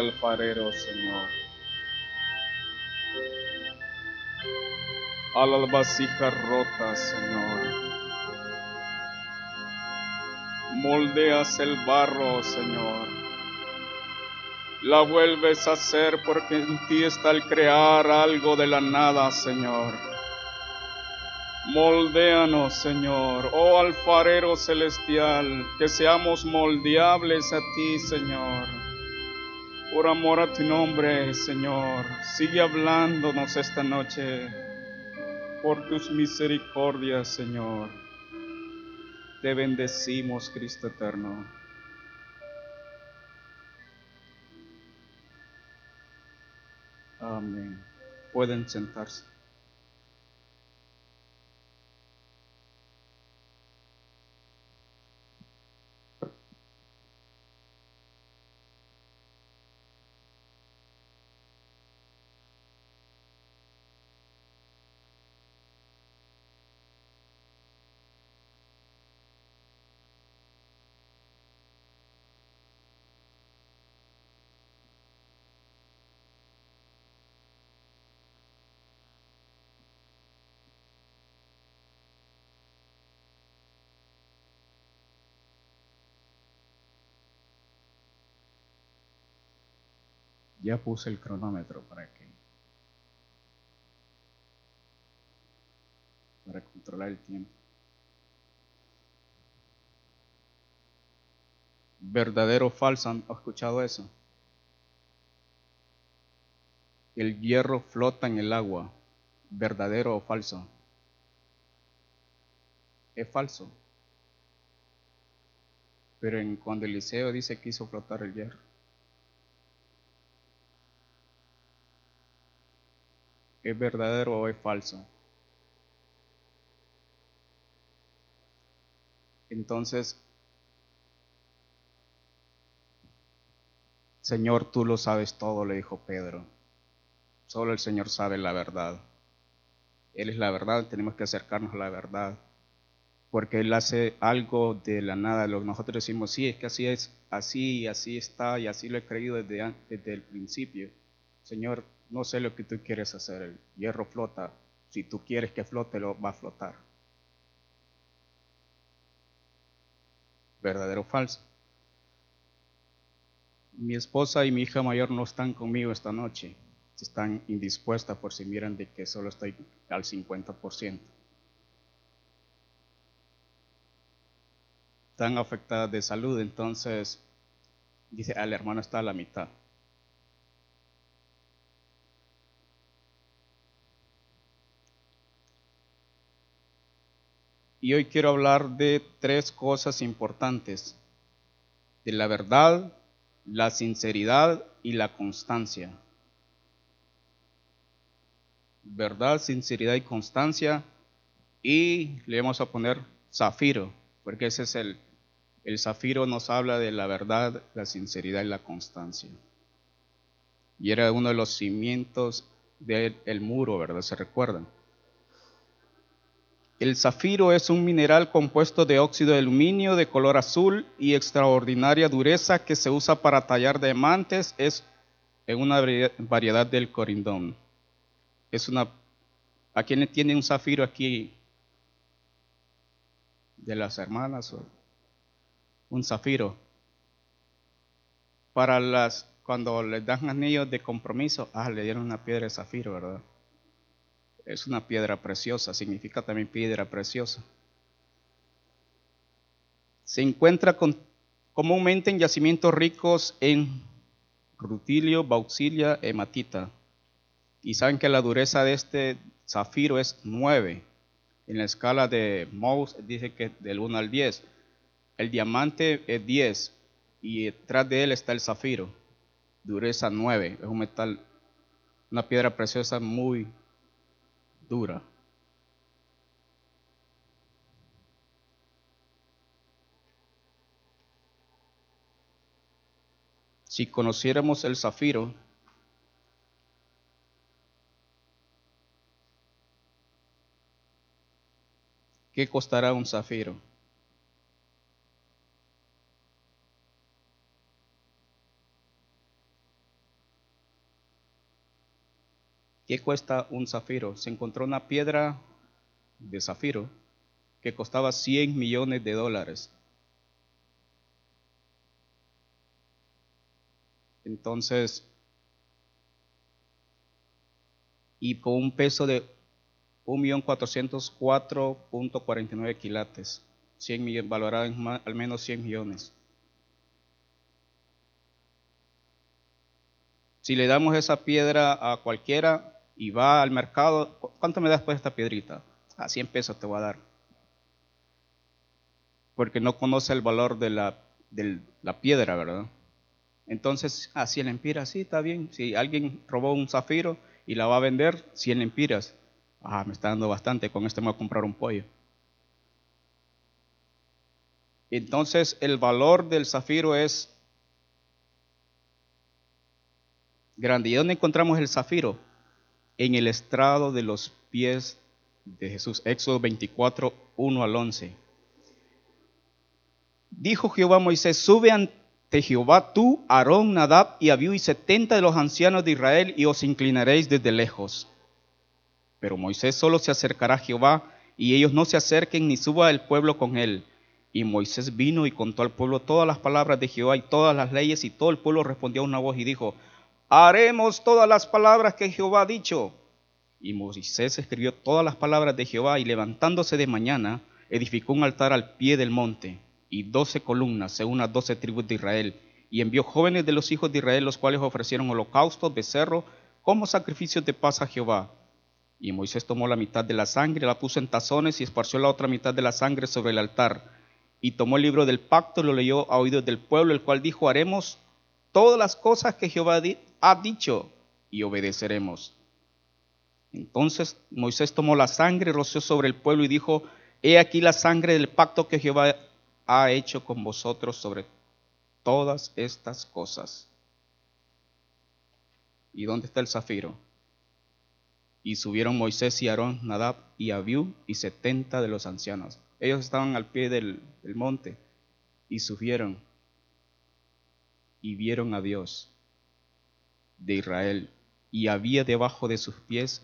alfarero, Señor. A las vasijas rotas, Señor. Moldeas el barro, Señor. La vuelves a hacer porque en ti está el crear algo de la nada, Señor. Moldéanos, Señor, oh alfarero celestial, que seamos moldeables a ti, Señor. Por amor a tu nombre, Señor, sigue hablándonos esta noche por tus misericordias, Señor. Te bendecimos, Cristo eterno. Amén. Pueden sentarse. Ya puse el cronómetro para que para controlar el tiempo. Verdadero o falso, ¿han escuchado eso? El hierro flota en el agua. ¿Verdadero o falso? Es falso. Pero en, cuando Eliseo dice que hizo flotar el hierro. ¿Es verdadero o es falso? Entonces, Señor, tú lo sabes todo, le dijo Pedro. Solo el Señor sabe la verdad. Él es la verdad, tenemos que acercarnos a la verdad. Porque Él hace algo de la nada. Nosotros decimos, sí, es que así es, así, así está, y así lo he creído desde, desde el principio. Señor, no sé lo que tú quieres hacer. El hierro flota. Si tú quieres que flote, lo va a flotar. ¿Verdadero o falso? Mi esposa y mi hija mayor no están conmigo esta noche. Están indispuestas por si miran de que solo estoy al 50%. Están afectadas de salud, entonces dice, al hermano está a la mitad. Y hoy quiero hablar de tres cosas importantes. De la verdad, la sinceridad y la constancia. Verdad, sinceridad y constancia. Y le vamos a poner zafiro, porque ese es el, el zafiro nos habla de la verdad, la sinceridad y la constancia. Y era uno de los cimientos del muro, ¿verdad? ¿Se recuerdan? El zafiro es un mineral compuesto de óxido de aluminio de color azul y extraordinaria dureza que se usa para tallar diamantes. Es en una variedad del corindón. Es una. ¿A quién tiene un zafiro aquí? De las hermanas. Un zafiro. Para las. Cuando les dan anillos de compromiso, ah, le dieron una piedra de zafiro, ¿verdad? Es una piedra preciosa, significa también piedra preciosa. Se encuentra comúnmente en yacimientos ricos en rutilio, bauxilia, hematita. Y saben que la dureza de este zafiro es 9. En la escala de Mohs dice que del 1 al 10. El diamante es 10 y detrás de él está el zafiro. Dureza 9. Es un metal, una piedra preciosa muy dura. Si conociéramos el zafiro, ¿qué costará un zafiro? ¿Qué cuesta un zafiro? Se encontró una piedra de zafiro que costaba 100 millones de dólares. Entonces, y con un peso de 1.404.49 quilates, 100 millones, valorado al menos 100 millones. Si le damos esa piedra a cualquiera y va al mercado, ¿cuánto me das por esta piedrita? A 100 pesos te voy a dar. Porque no conoce el valor de la, piedra, ¿verdad? Entonces, así el empira, sí, está bien. Si alguien robó un zafiro y la va a vender, 100 lempiras. Ah, me está dando bastante, con este me voy a comprar un pollo. Entonces, el valor del zafiro es grande. ¿Y dónde encontramos el zafiro? En el estrado de los pies de Jesús. Éxodo 24, 1 al 11. Dijo Jehová a Moisés, sube ante Jehová tú, Aarón, Nadab y Abiú y setenta de los ancianos de Israel y os inclinaréis desde lejos. Pero Moisés solo se acercará a Jehová y ellos no se acerquen ni suba el pueblo con él. Y Moisés vino y contó al pueblo todas las palabras de Jehová y todas las leyes y todo el pueblo respondió a una voz y dijo, haremos todas las palabras que Jehová ha dicho. Y Moisés escribió todas las palabras de Jehová y levantándose de mañana, edificó un altar al pie del monte y doce columnas según las doce tribus de Israel. Y envió jóvenes de los hijos de Israel, los cuales ofrecieron holocaustos, becerro, como sacrificios de paz a Jehová. Y Moisés tomó la mitad de la sangre, la puso en tazones y esparció la otra mitad de la sangre sobre el altar. Y tomó el libro del pacto y lo leyó a oídos del pueblo, el cual dijo, haremos todas las cosas que Jehová ha dicho y obedeceremos. Entonces Moisés tomó la sangre, roció sobre el pueblo y dijo, he aquí la sangre del pacto que Jehová ha hecho con vosotros sobre todas estas cosas. ¿Y dónde está el zafiro? Y subieron Moisés y Aarón, Nadab y Abiú y setenta de los ancianos. Ellos estaban al pie del, del monte y subieron y vieron a Dios de Israel y había debajo de sus pies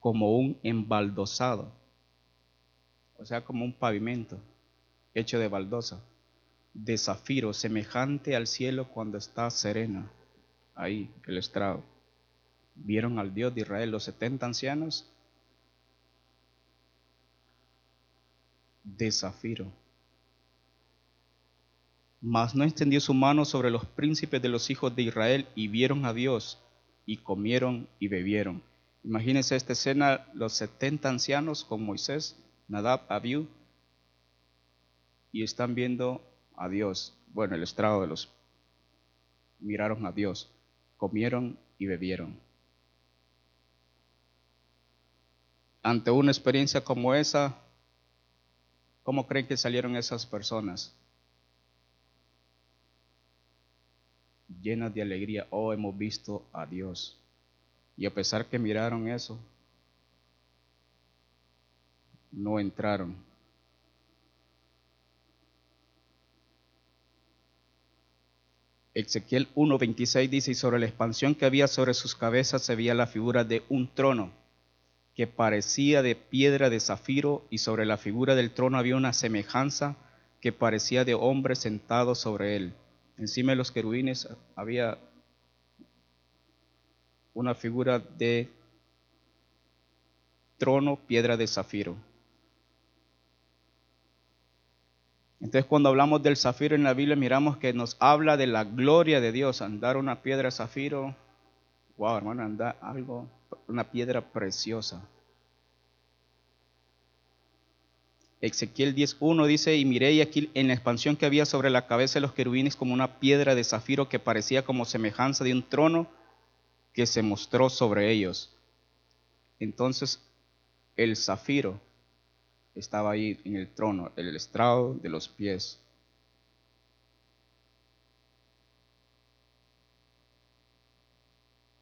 como un embaldosado, o sea, como un pavimento hecho de baldosa, de zafiro, semejante al cielo cuando está serena, ahí el estrado. Vieron al Dios de Israel los setenta ancianos de zafiro. Mas no extendió su mano sobre los príncipes de los hijos de Israel y vieron a Dios y comieron y bebieron. Imagínense esta escena, los setenta ancianos con Moisés, Nadab, Abiú, y están viendo a Dios. Bueno, el estrado de los miraron a Dios, comieron y bebieron. Ante una experiencia como esa, ¿cómo creen que salieron esas personas? Llenas de alegría, oh, hemos visto a Dios. Y a pesar que miraron eso, no entraron Ezequiel 1.26 dice, y sobre la expansión que había sobre sus cabezas se veía la figura de un trono que parecía de piedra de zafiro, y sobre la figura del trono había una semejanza que parecía de hombre sentado sobre él. Encima de los querubines había una figura de trono, piedra de zafiro. Entonces cuando hablamos del zafiro en la Biblia miramos que nos habla de la gloria de Dios. Andar una piedra zafiro, wow hermano, andar algo, una piedra preciosa. Ezequiel 10.1 dice, y miré aquí en la expansión que había sobre la cabeza de los querubines como una piedra de zafiro que parecía como semejanza de un trono que se mostró sobre ellos. Entonces el zafiro estaba ahí en el trono, el estrado de los pies.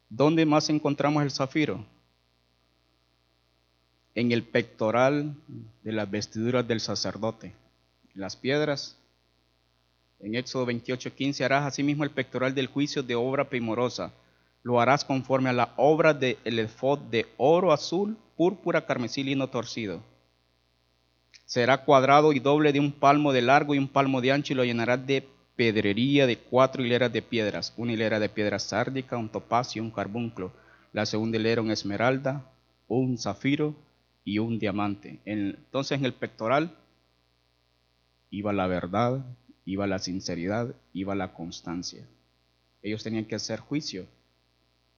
¿Dónde más encontramos el zafiro? En el pectoral de las vestiduras del sacerdote. Las piedras. En Éxodo 28, 15 harás asimismo el pectoral del juicio de obra primorosa. Lo harás conforme a la obra del el efod de oro azul, púrpura, carmesí, lino torcido. Será cuadrado y doble de un palmo de largo y un palmo de ancho y lo llenarás de pedrería de cuatro hileras de piedras, una hilera de piedra sárdica, un topacio, un carbunclo, la segunda hilera un esmeralda, un zafiro y un diamante. Entonces en el pectoral iba la verdad, iba la sinceridad, iba la constancia. Ellos tenían que hacer juicio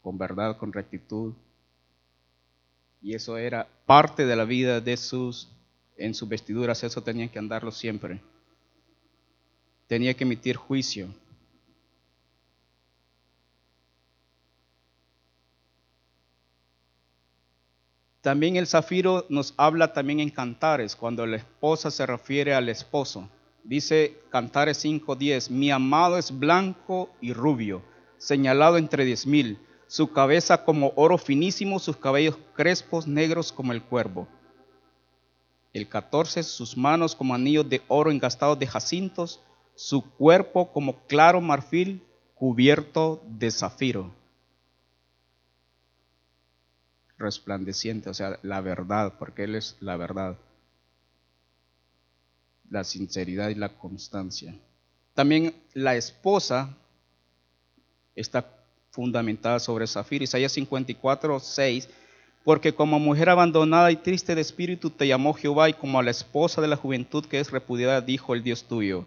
con verdad, con rectitud. Y eso era parte de la vida de sus, en sus vestiduras, eso tenían que andarlo siempre. Tenía que emitir juicio. También el zafiro nos habla también en cantares, cuando la esposa se refiere al esposo. Dice Cantares 5.10, mi amado es blanco y rubio, señalado entre diez mil, su cabeza como oro finísimo, sus cabellos crespos negros como el cuervo. El 14, sus manos como anillos de oro engastados de jacintos, su cuerpo como claro marfil cubierto de zafiro. Resplandeciente, o sea, la verdad, porque Él es la verdad. La sinceridad y la constancia. También la esposa está fundamentada sobre Zafir. Isaías 54, 6. Porque como mujer abandonada y triste de espíritu te llamó Jehová y como a la esposa de la juventud que es repudiada dijo el Dios tuyo,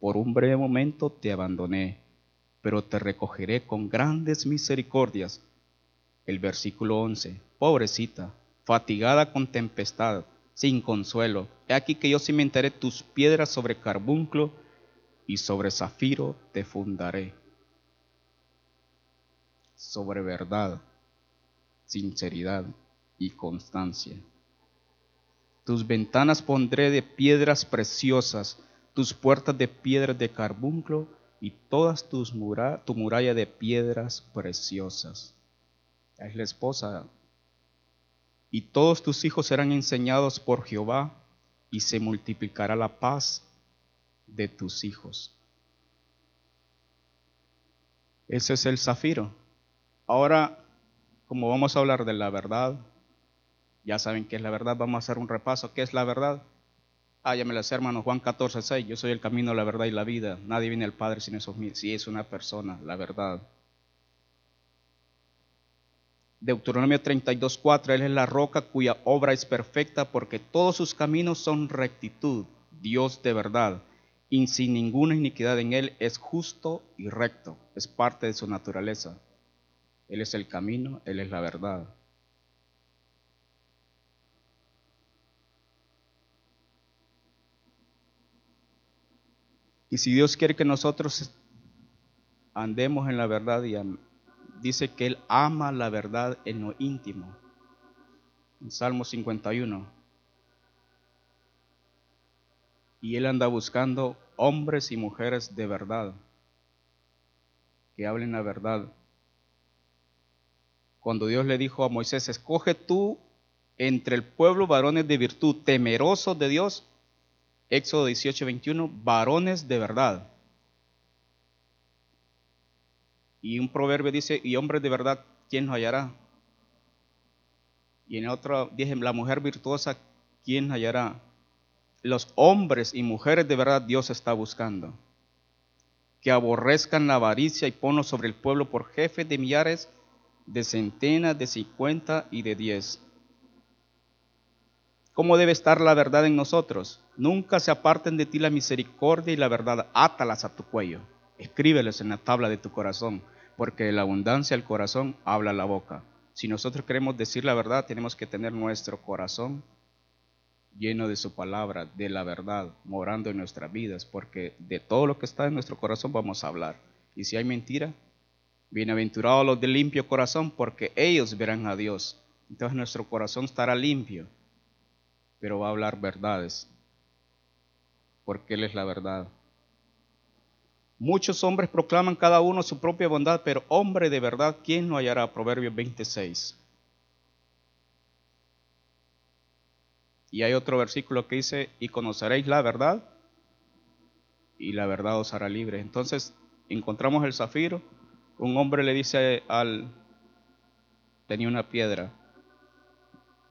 por un breve momento te abandoné, pero te recogeré con grandes misericordias. El versículo 11, pobrecita, fatigada con tempestad, sin consuelo, he aquí que yo cimentaré tus piedras sobre carbunclo y sobre zafiro te fundaré sobre verdad, sinceridad y constancia. Tus ventanas pondré de piedras preciosas, tus puertas de piedras de carbunclo y todas tus tu muralla de piedras preciosas. Es la esposa. Y todos tus hijos serán enseñados por Jehová y se multiplicará la paz de tus hijos. Ese es el zafiro. Ahora, como vamos a hablar de la verdad, ya saben qué es la verdad, vamos a hacer un repaso. ¿Qué es la verdad? Ah, ya me Juan 14, 6. Yo soy el camino, la verdad y la vida. Nadie viene al Padre sin mil. Si es una persona, la verdad. Deuteronomio 32, 4. Él es la roca cuya obra es perfecta porque todos sus caminos son rectitud. Dios de verdad. Y sin ninguna iniquidad en él es justo y recto. Es parte de su naturaleza. Él es el camino, Él es la verdad. Y si Dios quiere que nosotros andemos en la verdad, y dice que Él ama la verdad en lo íntimo. En Salmo 51. Y Él anda buscando hombres y mujeres de verdad, que hablen la verdad cuando Dios le dijo a Moisés, escoge tú entre el pueblo varones de virtud, temerosos de Dios, Éxodo 18, 21, varones de verdad. Y un proverbio dice, y hombres de verdad, ¿quién nos hallará? Y en otro dije, la mujer virtuosa, ¿quién hallará? Los hombres y mujeres de verdad Dios está buscando. Que aborrezcan la avaricia y ponlo sobre el pueblo por jefes de millares de centenas, de cincuenta y de diez. ¿Cómo debe estar la verdad en nosotros? Nunca se aparten de ti la misericordia y la verdad, átalas a tu cuello. Escríbeles en la tabla de tu corazón, porque de la abundancia del corazón habla la boca. Si nosotros queremos decir la verdad, tenemos que tener nuestro corazón lleno de su palabra, de la verdad, morando en nuestras vidas, porque de todo lo que está en nuestro corazón vamos a hablar. Y si hay mentira, Bienaventurados los de limpio corazón, porque ellos verán a Dios. Entonces nuestro corazón estará limpio, pero va a hablar verdades, porque Él es la verdad. Muchos hombres proclaman cada uno su propia bondad, pero hombre de verdad, ¿quién no hallará? Proverbios 26. Y hay otro versículo que dice, y conoceréis la verdad, y la verdad os hará libre. Entonces encontramos el zafiro, un hombre le dice al, tenía una piedra.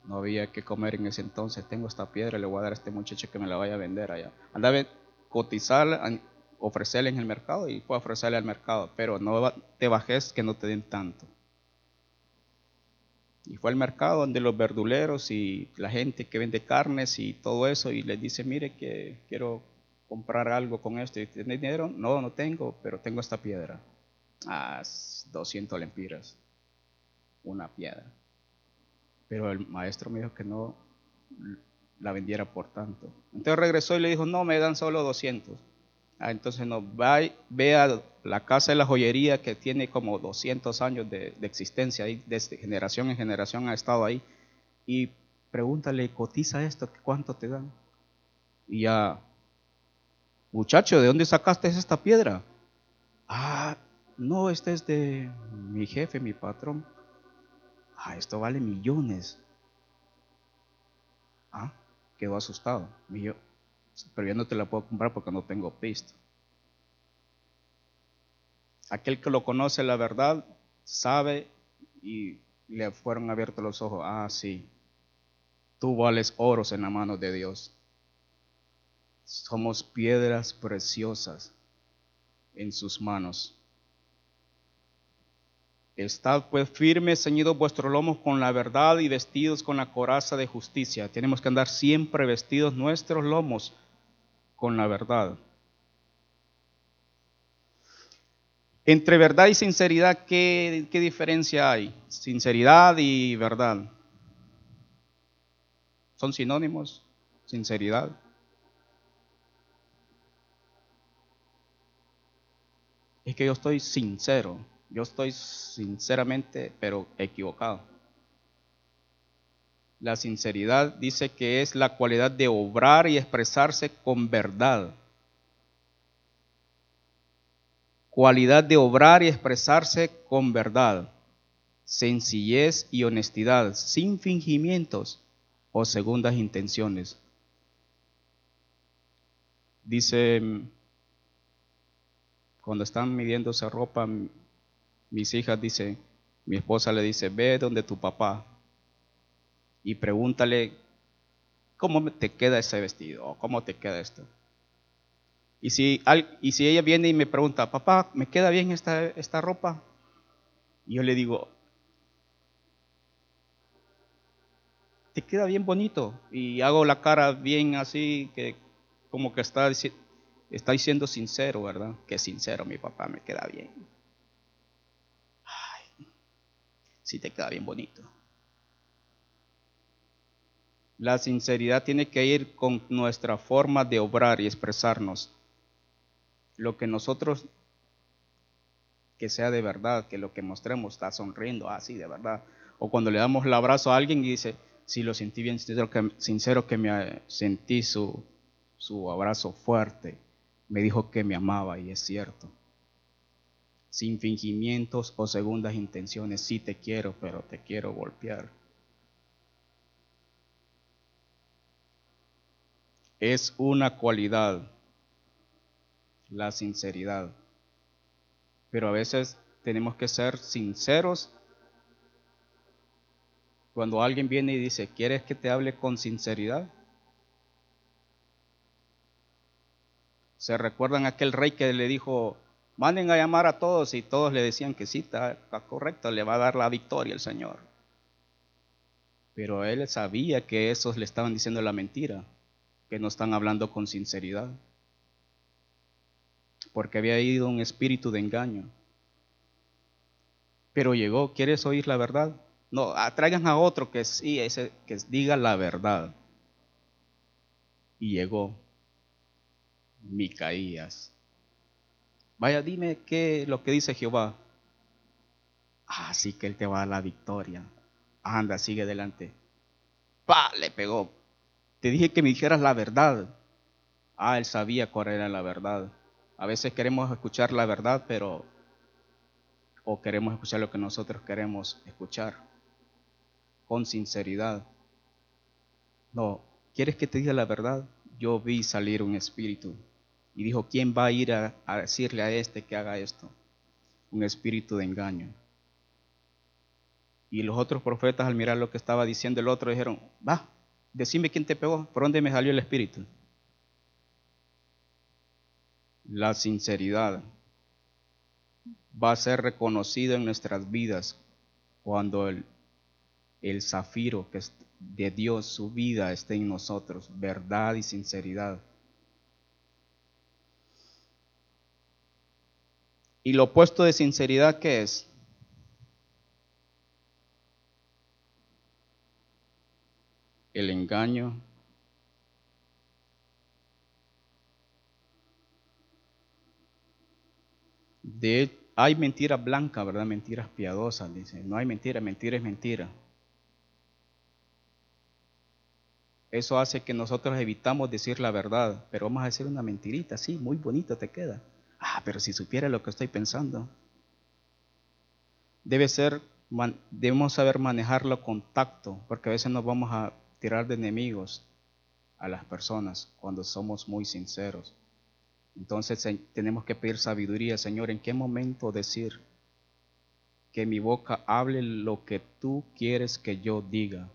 No había que comer en ese entonces. Tengo esta piedra, le voy a dar a este muchacho que me la vaya a vender allá. Andaba a cotizarla, ofrecerle en el mercado y puedo ofrecerle al mercado, pero no te bajes que no te den tanto. Y fue al mercado donde los verduleros y la gente que vende carnes y todo eso y les dice, mire que quiero comprar algo con esto. ¿Y tiene dinero? No, no tengo, pero tengo esta piedra. Ah, 200 lempiras. Una piedra. Pero el maestro me dijo que no la vendiera por tanto. Entonces regresó y le dijo, no, me dan solo 200. Ah, entonces no, va, ve a la casa de la joyería que tiene como 200 años de, existencia, ahí, desde generación en generación ha estado ahí, y pregúntale, cotiza esto, ¿cuánto te dan? Y ya, muchacho, ¿de dónde sacaste esta piedra? Ah, no, este es de mi jefe, mi patrón. Ah, esto vale millones. Ah, quedó asustado. Millo pero yo no te la puedo comprar porque no tengo pisto. Aquel que lo conoce la verdad sabe y le fueron abiertos los ojos. Ah, sí, tú vales oros en la mano de Dios. Somos piedras preciosas en sus manos. Estad pues firmes, ceñidos vuestros lomos con la verdad y vestidos con la coraza de justicia. Tenemos que andar siempre vestidos nuestros lomos con la verdad. Entre verdad y sinceridad, ¿qué, ¿qué, diferencia hay? Sinceridad y verdad. ¿Son sinónimos? Sinceridad. Es que yo estoy sincero, yo estoy sinceramente, pero equivocado. La sinceridad dice que es la cualidad de obrar y expresarse con verdad. Cualidad de obrar y expresarse con verdad. Sencillez y honestidad, sin fingimientos o segundas intenciones. Dice, cuando están midiéndose ropa, mis hijas dicen, mi esposa le dice, ve donde tu papá y pregúntale, ¿cómo te queda ese vestido? ¿O cómo te queda esto? Y si, y si ella viene y me pregunta, papá, ¿me queda bien esta, esta ropa? Y yo le digo, te queda bien bonito. Y hago la cara bien así, que como que está, está diciendo sincero, ¿verdad? Que sincero, mi papá me queda bien. Ay, sí te queda bien bonito. La sinceridad tiene que ir con nuestra forma de obrar y expresarnos. Lo que nosotros, que sea de verdad, que lo que mostremos está sonriendo, así ah, de verdad. O cuando le damos el abrazo a alguien y dice, sí, lo sentí bien sincero que, sincero que me sentí su, su abrazo fuerte. Me dijo que me amaba y es cierto. Sin fingimientos o segundas intenciones, sí te quiero, pero te quiero golpear. Es una cualidad, la sinceridad. Pero a veces tenemos que ser sinceros. Cuando alguien viene y dice, ¿quieres que te hable con sinceridad? ¿Se recuerdan aquel rey que le dijo, manden a llamar a todos y todos le decían que sí, está, correcto, le va a dar la victoria el Señor? Pero él sabía que esos le estaban diciendo la mentira que no están hablando con sinceridad. Porque había ido un espíritu de engaño. Pero llegó, ¿quieres oír la verdad? No, ah, traigan a otro que sí, ese, que diga la verdad. Y llegó Micaías. Vaya, dime qué lo que dice Jehová. Ah, sí que él te va a dar la victoria. Anda, sigue adelante. Pa, le pegó te dije que me dijeras la verdad. Ah, él sabía cuál era la verdad. A veces queremos escuchar la verdad, pero o queremos escuchar lo que nosotros queremos escuchar con sinceridad. No, ¿quieres que te diga la verdad? Yo vi salir un espíritu y dijo, ¿quién va a ir a, decirle a este que haga esto? Un espíritu de engaño. Y los otros profetas al mirar lo que estaba diciendo el otro dijeron, va, decime quién te pegó, por dónde me salió el espíritu. La sinceridad va a ser reconocida en nuestras vidas cuando el, el zafiro que es de Dios, su vida, esté en nosotros, verdad y sinceridad. Y lo opuesto de sinceridad, ¿qué es? El engaño. Hay mentira blanca, ¿verdad? Mentiras piadosas, dice. No hay mentira, mentira es mentira. Eso hace que nosotros evitamos decir la verdad, pero vamos a decir una mentirita, sí, muy bonito te queda. Ah, pero si supiera lo que estoy pensando. Debe ser, debemos saber manejarlo con tacto, porque a veces nos vamos a tirar de enemigos a las personas cuando somos muy sinceros. Entonces tenemos que pedir sabiduría, Señor, en qué momento decir que mi boca hable lo que tú quieres que yo diga.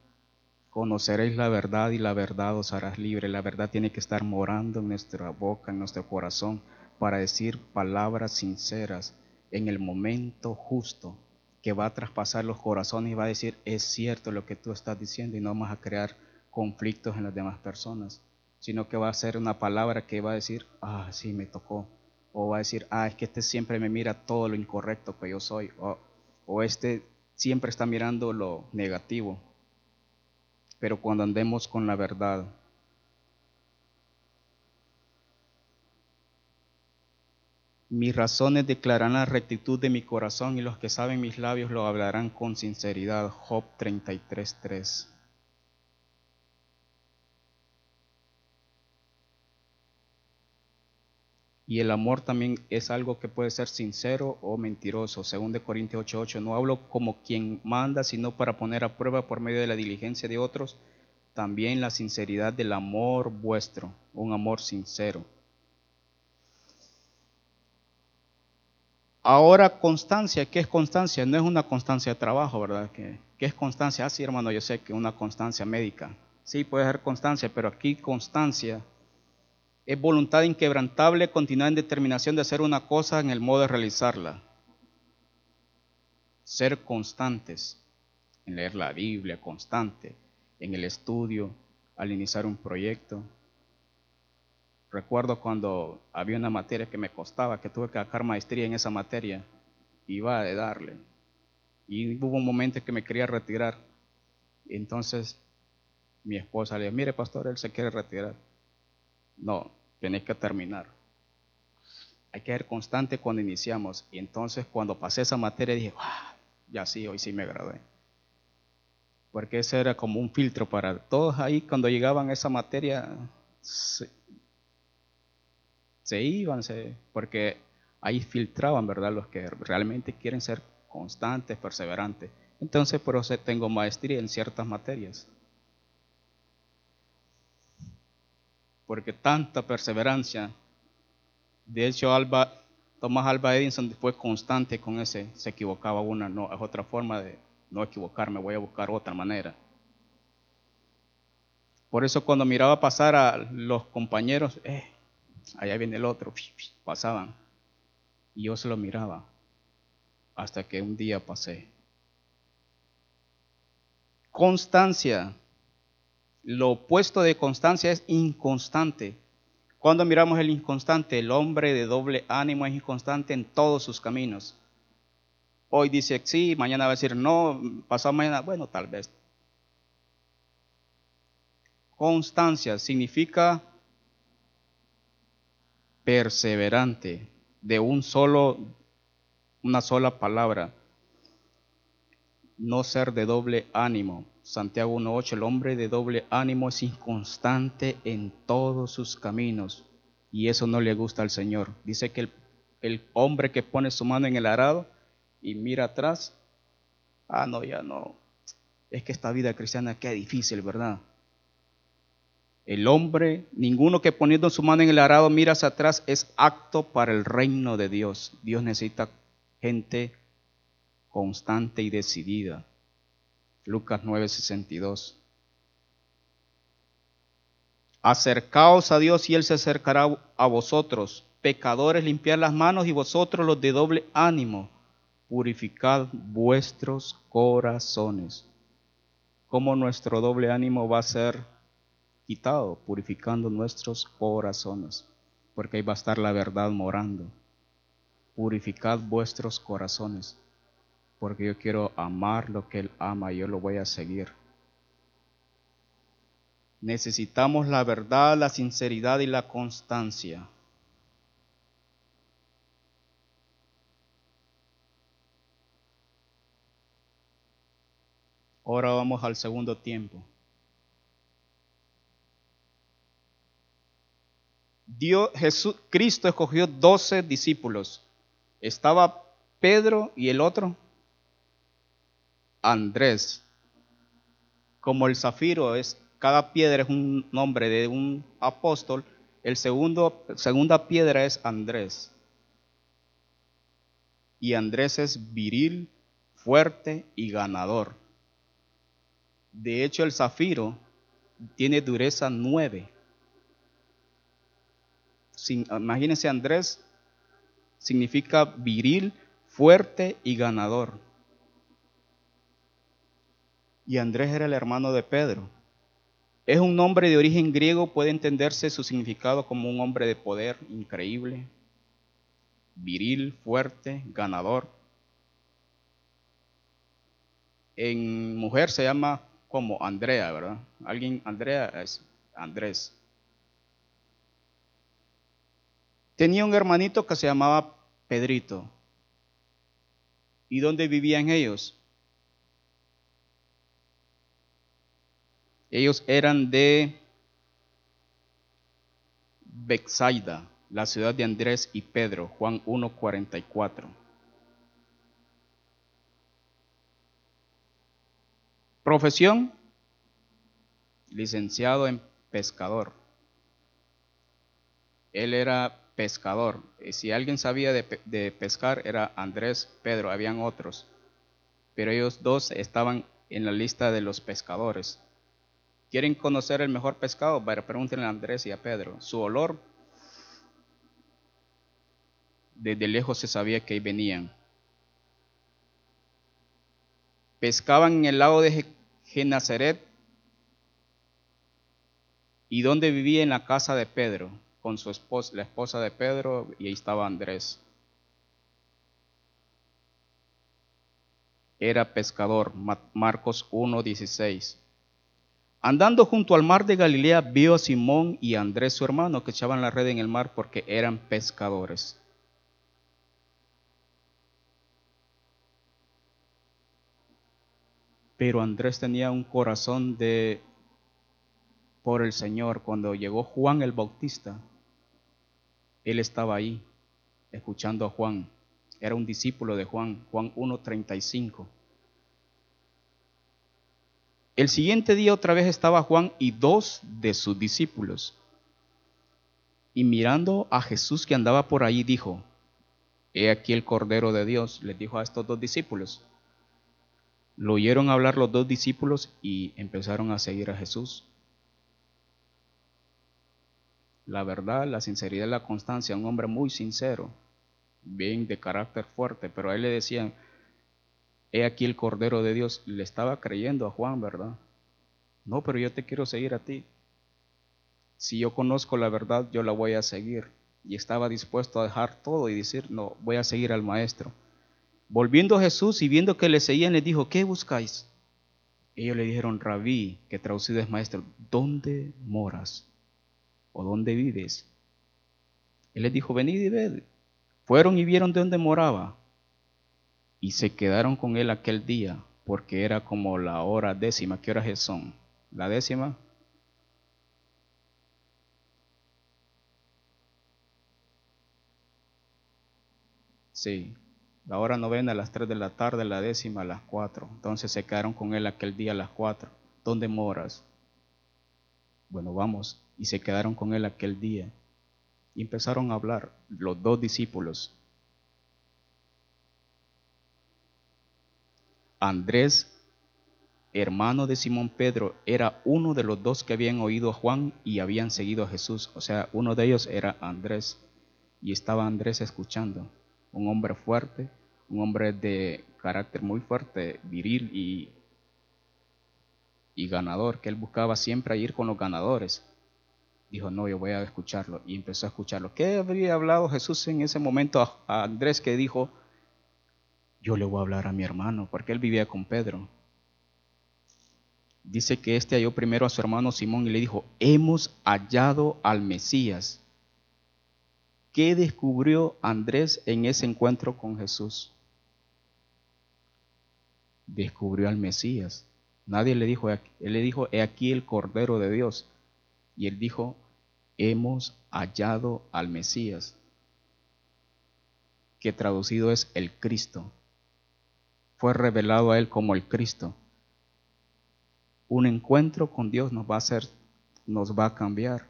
Conoceréis la verdad y la verdad os harás libre. La verdad tiene que estar morando en nuestra boca, en nuestro corazón, para decir palabras sinceras en el momento justo que va a traspasar los corazones y va a decir, es cierto lo que tú estás diciendo y no vamos a crear conflictos en las demás personas, sino que va a ser una palabra que va a decir, ah, sí, me tocó, o va a decir, ah, es que este siempre me mira todo lo incorrecto que yo soy, o, o este siempre está mirando lo negativo. Pero cuando andemos con la verdad, Mis razones declararán la rectitud de mi corazón y los que saben mis labios lo hablarán con sinceridad. Job 33.3. Y el amor también es algo que puede ser sincero o mentiroso. Según de Corintios 8:8, no hablo como quien manda, sino para poner a prueba por medio de la diligencia de otros, también la sinceridad del amor vuestro, un amor sincero. Ahora constancia, ¿qué es constancia? No es una constancia de trabajo, ¿verdad? ¿Qué, es constancia? Ah, sí, hermano, yo sé que una constancia médica. Sí, puede ser constancia, pero aquí constancia es voluntad inquebrantable, continuar en determinación de hacer una cosa en el modo de realizarla. Ser constantes en leer la Biblia, constante en el estudio, al iniciar un proyecto, Recuerdo cuando había una materia que me costaba, que tuve que sacar maestría en esa materia, iba a darle. Y hubo un momento que me quería retirar. entonces mi esposa le dijo, mire pastor, él se quiere retirar. No, tenés que terminar. Hay que ser constante cuando iniciamos. Y entonces cuando pasé esa materia dije, ah, ya sí, hoy sí me gradué. Porque ese era como un filtro para todos ahí cuando llegaban a esa materia se iban, porque ahí filtraban, ¿verdad? Los que realmente quieren ser constantes, perseverantes. Entonces, por eso tengo maestría en ciertas materias. Porque tanta perseverancia. De hecho, Alba, Tomás Alba Edison fue constante con ese. Se equivocaba una, no, es otra forma de no equivocarme, voy a buscar otra manera. Por eso cuando miraba pasar a los compañeros, eh, allá viene el otro, pasaban. Y yo se lo miraba hasta que un día pasé. Constancia. Lo opuesto de constancia es inconstante. Cuando miramos el inconstante, el hombre de doble ánimo es inconstante en todos sus caminos. Hoy dice sí, mañana va a decir no, pasado mañana, bueno, tal vez. Constancia significa perseverante, de un solo, una sola palabra. No ser de doble ánimo. Santiago 1.8, el hombre de doble ánimo es inconstante en todos sus caminos y eso no le gusta al Señor. Dice que el, el hombre que pone su mano en el arado y mira atrás, ah, no, ya no. Es que esta vida cristiana qué difícil, ¿verdad? El hombre, ninguno que poniendo su mano en el arado mira hacia atrás es acto para el reino de Dios. Dios necesita gente constante y decidida. Lucas 9:62. Acercaos a Dios y Él se acercará a vosotros. Pecadores, limpiad las manos y vosotros los de doble ánimo, purificad vuestros corazones. ¿Cómo nuestro doble ánimo va a ser quitado? Purificando nuestros corazones, porque ahí va a estar la verdad morando. Purificad vuestros corazones, porque yo quiero amar lo que Él ama y yo lo voy a seguir. Necesitamos la verdad, la sinceridad y la constancia. Ahora vamos al segundo tiempo. Dios, Jesús, Cristo escogió doce discípulos. Estaba Pedro y el otro, Andrés. Como el zafiro es cada piedra es un nombre de un apóstol, el segundo, segunda piedra es Andrés. Y Andrés es viril, fuerte y ganador. De hecho, el zafiro tiene dureza nueve. Imagínense, Andrés significa viril, fuerte y ganador. Y Andrés era el hermano de Pedro. Es un nombre de origen griego, puede entenderse su significado como un hombre de poder increíble, viril, fuerte, ganador. En mujer se llama como Andrea, ¿verdad? Alguien, Andrea es Andrés. Tenía un hermanito que se llamaba Pedrito. ¿Y dónde vivían ellos? Ellos eran de Bexaida, la ciudad de Andrés y Pedro, Juan 1:44. Profesión, licenciado en pescador. Él era pescador. Y si alguien sabía de, pescar era Andrés, Pedro, habían otros. Pero ellos dos estaban en la lista de los pescadores. ¿Quieren conocer el mejor pescado? Bueno, pregúntenle a Andrés y a Pedro. Su olor, desde lejos se sabía que ahí venían. Pescaban en el lago de Genazaret y donde vivía en la casa de Pedro, con su esposa, la esposa de Pedro, y ahí estaba Andrés. Era pescador, Marcos 1.16. Andando junto al mar de Galilea, vio a Simón y a Andrés, su hermano, que echaban la red en el mar porque eran pescadores. Pero Andrés tenía un corazón de por el Señor. Cuando llegó Juan el Bautista, él estaba ahí, escuchando a Juan. Era un discípulo de Juan, Juan 1.35. El siguiente día otra vez estaba Juan y dos de sus discípulos. Y mirando a Jesús que andaba por ahí, dijo, He aquí el Cordero de Dios, les dijo a estos dos discípulos. Lo oyeron hablar los dos discípulos y empezaron a seguir a Jesús. La verdad, la sinceridad la constancia, un hombre muy sincero, bien de carácter fuerte, pero a él le decían, he aquí el Cordero de Dios. Le estaba creyendo a Juan, ¿verdad? No, pero yo te quiero seguir a ti. Si yo conozco la verdad, yo la voy a seguir. Y estaba dispuesto a dejar todo y decir, no, voy a seguir al Maestro. Volviendo a Jesús y viendo que le seguían, le dijo, ¿qué buscáis? Ellos le dijeron, Rabí, que traducido es Maestro, ¿dónde moras? ¿O dónde vives? Él les dijo, venid y ved. Fueron y vieron de dónde moraba y se quedaron con él aquel día, porque era como la hora décima. ¿Qué horas son? ¿La décima? Sí, la hora novena a las tres de la tarde, la décima a las cuatro. Entonces se quedaron con él aquel día a las cuatro. ¿Dónde moras? Bueno, vamos. Y se quedaron con él aquel día. Y empezaron a hablar los dos discípulos. Andrés hermano de Simón Pedro, era uno de los dos que habían oído a Juan y habían seguido a Jesús. O sea, uno de ellos era Andrés. Y estaba Andrés escuchando. Un hombre fuerte, un hombre de carácter muy fuerte, viril y, y ganador, que él buscaba siempre ir con los ganadores. Dijo, no, yo voy a escucharlo. Y empezó a escucharlo. ¿Qué habría hablado Jesús en ese momento a Andrés que dijo, yo le voy a hablar a mi hermano, porque él vivía con Pedro? dice que este halló primero a su hermano Simón y le dijo, hemos hallado al Mesías. ¿Qué descubrió Andrés en ese encuentro con Jesús? Descubrió al Mesías. Nadie le dijo, él le dijo, he aquí el Cordero de Dios. Y él dijo, hemos hallado al Mesías, que traducido es el Cristo. Fue revelado a él como el Cristo un encuentro con Dios nos va a hacer, nos va a cambiar.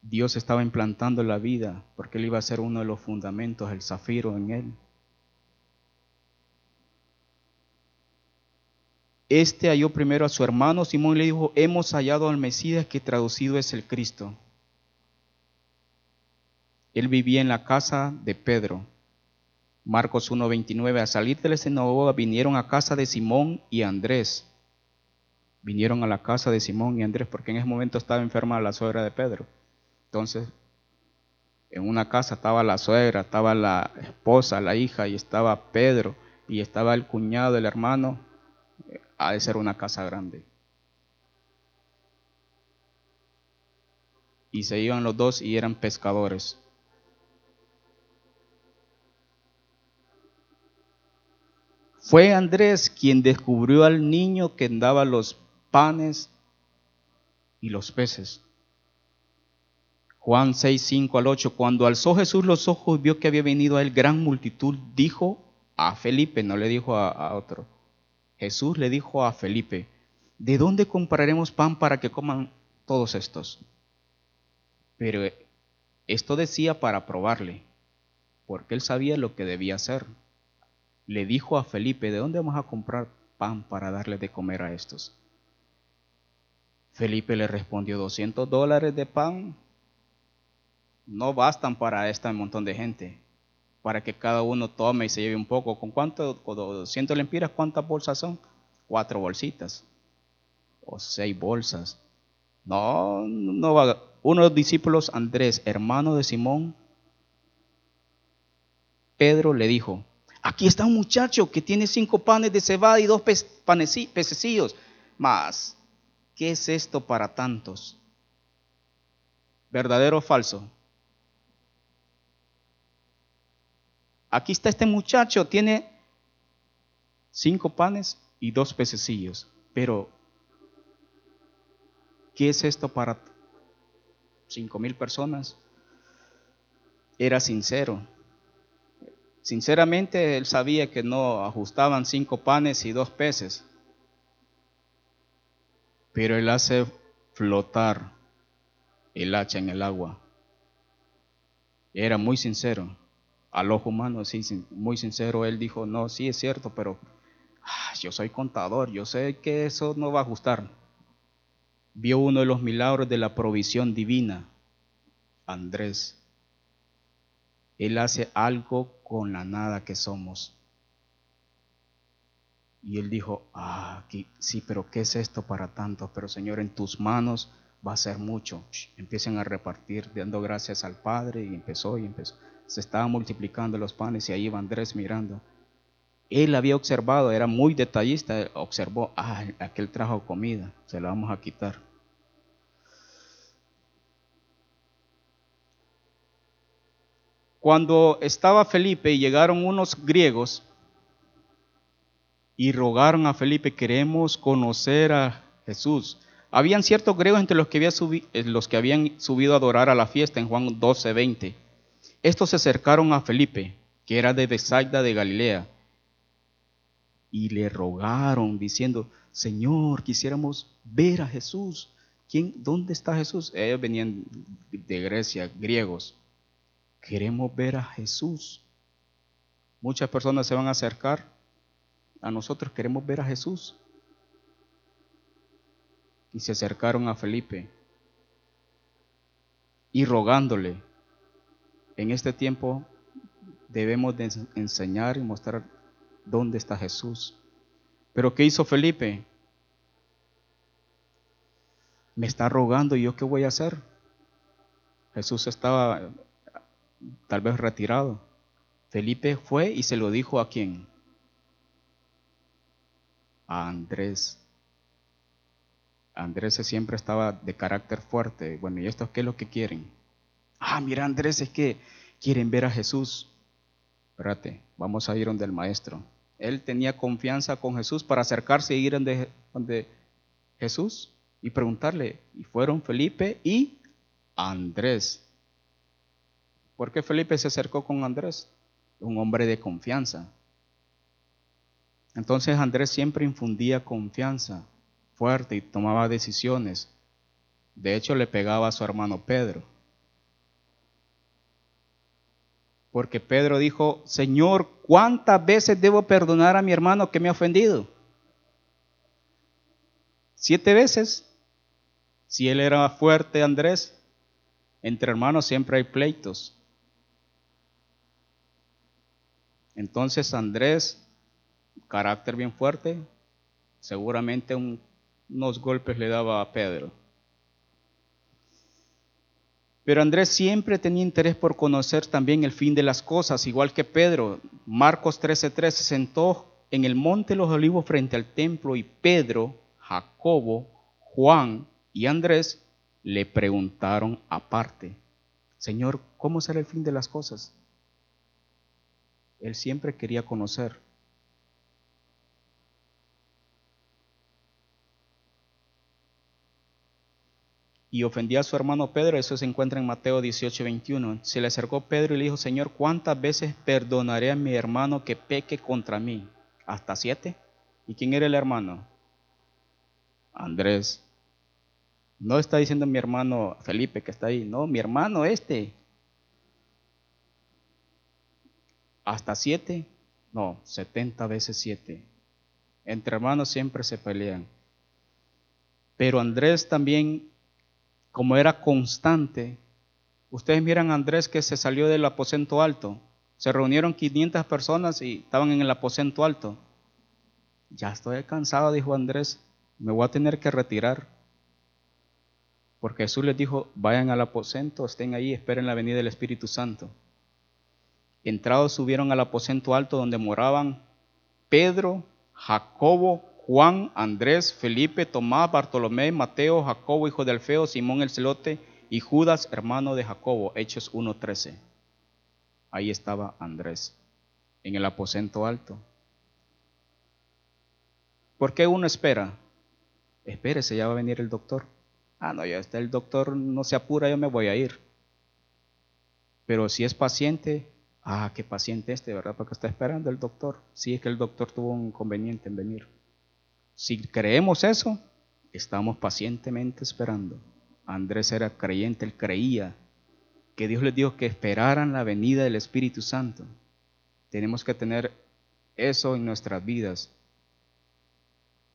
Dios estaba implantando la vida porque Él iba a ser uno de los fundamentos, el zafiro en Él. Este halló primero a su hermano Simón y le dijo, hemos hallado al Mesías que traducido es el Cristo. Él vivía en la casa de Pedro. Marcos 1.29, a salir de la sinagoga vinieron a casa de Simón y Andrés vinieron a la casa de Simón y Andrés, porque en ese momento estaba enferma la suegra de Pedro. Entonces, en una casa estaba la suegra, estaba la esposa, la hija, y estaba Pedro, y estaba el cuñado, el hermano. Ha de ser una casa grande. Y se iban los dos y eran pescadores. Fue Andrés quien descubrió al niño que andaba los panes y los peces. Juan 6, 5 al 8, cuando alzó Jesús los ojos vio que había venido a él gran multitud, dijo a Felipe, no le dijo a, a otro, Jesús le dijo a Felipe, ¿de dónde compraremos pan para que coman todos estos? Pero esto decía para probarle, porque él sabía lo que debía hacer. Le dijo a Felipe, ¿de dónde vamos a comprar pan para darle de comer a estos? Felipe le respondió, 200 dólares de pan no bastan para este montón de gente, para que cada uno tome y se lleve un poco. ¿Con cuánto? Con 200 lempiras, ¿cuántas bolsas son? Cuatro bolsitas o seis bolsas. No, no va. Uno de los discípulos, Andrés, hermano de Simón, Pedro le dijo, aquí está un muchacho que tiene cinco panes de cebada y dos pececillos, más ¿Qué es esto para tantos? ¿Verdadero o falso? Aquí está este muchacho, tiene cinco panes y dos pececillos, pero ¿qué es esto para cinco mil personas? Era sincero. Sinceramente él sabía que no ajustaban cinco panes y dos peces pero él hace flotar el hacha en el agua. Era muy sincero, al ojo humano, muy sincero. Él dijo, no, sí es cierto, pero ah, yo soy contador, yo sé que eso no va a ajustar. Vio uno de los milagros de la provisión divina, Andrés. Él hace algo con la nada que somos. Y él dijo, ah, sí, pero ¿qué es esto para tanto? Pero Señor, en tus manos va a ser mucho. empiecen a repartir, dando gracias al Padre, y empezó y empezó. Se estaban multiplicando los panes y ahí iba Andrés mirando. Él había observado, era muy detallista, observó, ah, aquel trajo comida, se la vamos a quitar. Cuando estaba Felipe y llegaron unos griegos, y rogaron a Felipe, queremos conocer a Jesús. Habían ciertos griegos entre los que, había eh, los que habían subido a adorar a la fiesta en Juan 12, 20. Estos se acercaron a Felipe, que era de Bethsaida de Galilea, y le rogaron diciendo, Señor, quisiéramos ver a Jesús. ¿Quién, ¿Dónde está Jesús? Ellos venían de Grecia, griegos. Queremos ver a Jesús. Muchas personas se van a acercar a nosotros queremos ver a Jesús. Y se acercaron a Felipe y rogándole, en este tiempo debemos de enseñar y mostrar dónde está Jesús. Pero ¿qué hizo Felipe? Me está rogando y yo qué voy a hacer. Jesús estaba tal vez retirado. Felipe fue y se lo dijo a quién? A Andrés. Andrés siempre estaba de carácter fuerte. Bueno, ¿y estos qué es lo que quieren? Ah, mira Andrés, es que quieren ver a Jesús. Espérate, vamos a ir donde el maestro. Él tenía confianza con Jesús para acercarse e ir donde, donde Jesús y preguntarle. Y fueron Felipe y Andrés. ¿Por qué Felipe se acercó con Andrés? Un hombre de confianza. Entonces Andrés siempre infundía confianza fuerte y tomaba decisiones. De hecho, le pegaba a su hermano Pedro. Porque Pedro dijo, Señor, ¿cuántas veces debo perdonar a mi hermano que me ha ofendido? Siete veces. Si él era fuerte, Andrés, entre hermanos siempre hay pleitos. Entonces Andrés, carácter bien fuerte, seguramente unos golpes le daba a Pedro. Pero Andrés siempre tenía interés por conocer también el fin de las cosas, igual que Pedro. Marcos 13:13 se sentó en el monte de los olivos frente al templo y Pedro, Jacobo, Juan y Andrés le preguntaron aparte, Señor, ¿cómo será el fin de las cosas? Él siempre quería conocer. Y ofendía a su hermano Pedro, eso se encuentra en Mateo 18, 21. Se le acercó Pedro y le dijo, Señor, ¿cuántas veces perdonaré a mi hermano que peque contra mí? ¿Hasta siete? ¿Y quién era el hermano? Andrés. No está diciendo mi hermano Felipe que está ahí, no, mi hermano este, hasta siete, no, setenta veces siete. Entre hermanos siempre se pelean. Pero Andrés también, como era constante, ustedes miran a Andrés que se salió del aposento alto. Se reunieron 500 personas y estaban en el aposento alto. Ya estoy cansado, dijo Andrés, me voy a tener que retirar. Porque Jesús les dijo, vayan al aposento, estén ahí, esperen la venida del Espíritu Santo. Entrados subieron al aposento alto donde moraban Pedro, Jacobo, Juan, Andrés, Felipe, Tomás, Bartolomé, Mateo, Jacobo, hijo de Alfeo, Simón el celote y Judas, hermano de Jacobo. Hechos 1.13. Ahí estaba Andrés, en el aposento alto. ¿Por qué uno espera? Espérese, ya va a venir el doctor. Ah, no, ya está el doctor, no se apura, yo me voy a ir. Pero si es paciente, Ah, qué paciente este, ¿verdad? Porque está esperando el doctor. Sí, es que el doctor tuvo un inconveniente en venir. Si creemos eso, estamos pacientemente esperando. Andrés era creyente, él creía que Dios les dijo que esperaran la venida del Espíritu Santo. Tenemos que tener eso en nuestras vidas.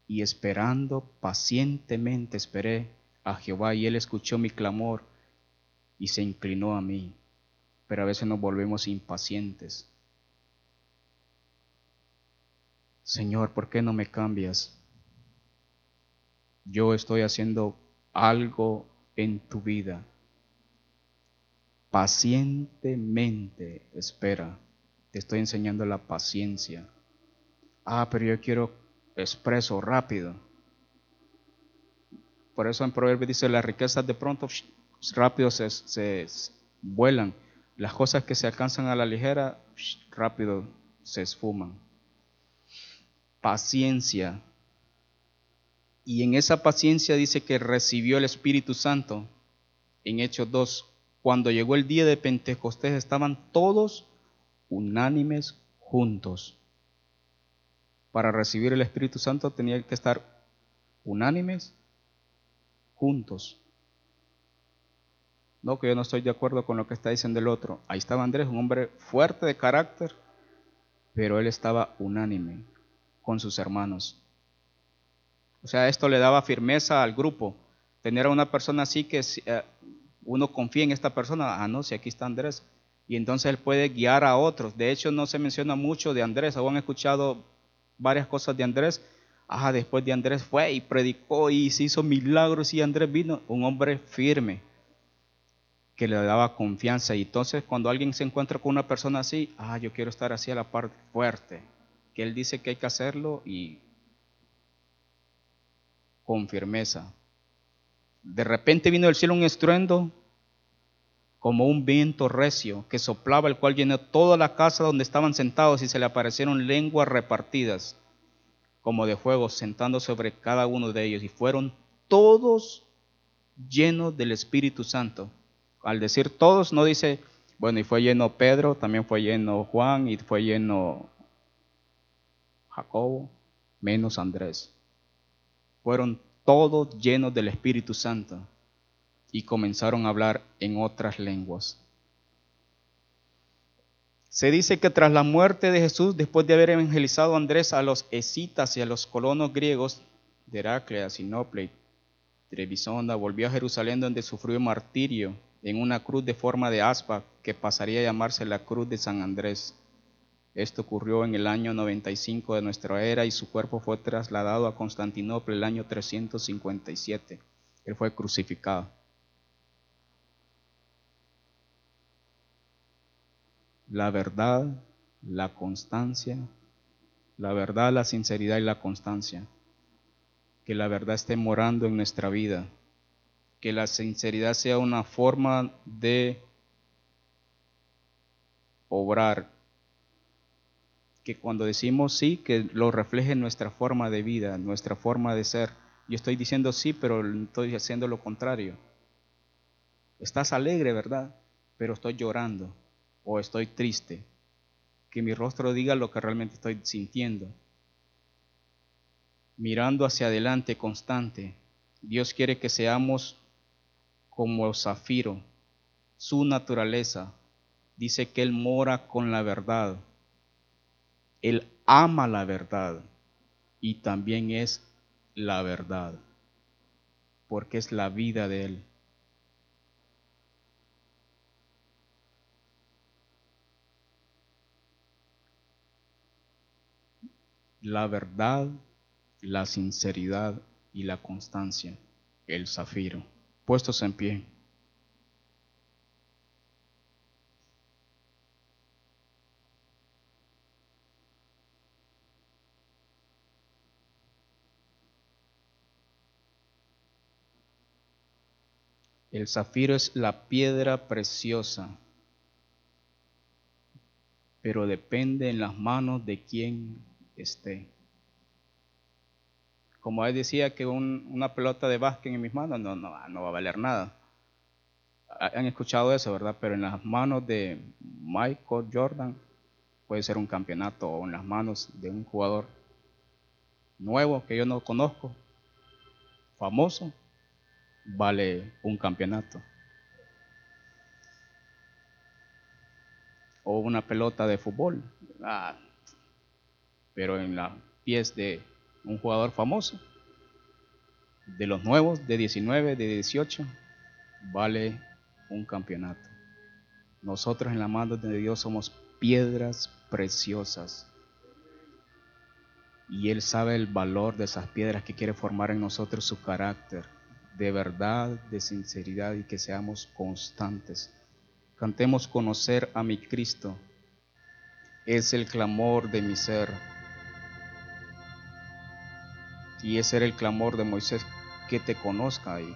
Y esperando pacientemente esperé a Jehová y él escuchó mi clamor y se inclinó a mí pero a veces nos volvemos impacientes. Señor, ¿por qué no me cambias? Yo estoy haciendo algo en tu vida. Pacientemente espera. Te estoy enseñando la paciencia. Ah, pero yo quiero expreso, rápido. Por eso en Proverbios dice, las riquezas de pronto rápido se, se vuelan las cosas que se alcanzan a la ligera, rápido se esfuman. Paciencia. Y en esa paciencia dice que recibió el Espíritu Santo. En Hechos 2, cuando llegó el día de Pentecostés, estaban todos unánimes juntos. Para recibir el Espíritu Santo tenía que estar unánimes juntos. No, que yo no estoy de acuerdo con lo que está diciendo el otro. Ahí estaba Andrés, un hombre fuerte de carácter, pero él estaba unánime. con sus hermanos. O sea, esto le daba firmeza al grupo. Tener a una persona así que eh, uno confía en esta persona, ah, no, si aquí está Andrés, y entonces él puede guiar a otros. De hecho, no se menciona mucho de Andrés, o han escuchado varias cosas de Andrés. Ah, después de Andrés fue y predicó y se hizo milagros y Andrés vino, un hombre firme que le daba confianza. Y entonces cuando alguien se encuentra con una persona así, ah, yo quiero estar así a la parte fuerte, que él dice que hay que hacerlo y con firmeza. De repente vino del cielo un estruendo como un viento recio que soplaba, el cual llenó toda la casa donde estaban sentados y se le aparecieron lenguas repartidas como de fuego, sentando sobre cada uno de ellos. Y fueron todos llenos del Espíritu Santo. Al decir todos, no dice, bueno, y fue lleno Pedro, también fue lleno Juan y fue lleno Jacobo, menos Andrés fueron todos llenos del Espíritu Santo y comenzaron a hablar en otras lenguas. Se dice que tras la muerte de Jesús, después de haber evangelizado a Andrés a los escitas y a los colonos griegos de Heraclea, Sinople, Trebisonda, volvió a Jerusalén donde sufrió martirio en una cruz de forma de aspa que pasaría a llamarse la cruz de San Andrés. Esto ocurrió en el año 95 de nuestra era y su cuerpo fue trasladado a Constantinopla el año 357. Él fue crucificado. La verdad, la constancia, la verdad, la sinceridad y la constancia. Que la verdad esté morando en nuestra vida. Que la sinceridad sea una forma de obrar que cuando decimos sí, que lo refleje nuestra forma de vida, nuestra forma de ser. Yo estoy diciendo sí, pero estoy haciendo lo contrario. Estás alegre, ¿verdad? Pero estoy llorando o estoy triste. Que mi rostro diga lo que realmente estoy sintiendo. Mirando hacia adelante constante. Dios quiere que seamos como zafiro, su naturaleza. Dice que Él mora con la verdad él ama la verdad y también es la verdad, porque es la vida de Él. La verdad, la sinceridad y la constancia, el zafiro. Puestos en pie. El zafiro es la piedra preciosa, pero depende en las manos de quien esté. Como él decía que una pelota de básquet en mis manos no, no, no va a valer nada. Han escuchado eso, ¿verdad? Pero en las manos de Michael Jordan puede ser un campeonato o en las manos de un jugador nuevo que yo no conozco, famoso, vale un campeonato. O una pelota de fútbol. Ah, pero en los pies de un jugador famoso, de los nuevos, de 19, de 18, vale un campeonato. Nosotros en la mano de Dios somos piedras preciosas. Y Él sabe el valor de esas piedras que quiere formar en nosotros su carácter de verdad, de sinceridad y que seamos constantes. Cantemos conocer a mi Cristo. Es el clamor de mi ser. Y ese era el clamor de Moisés, que te conozca ahí.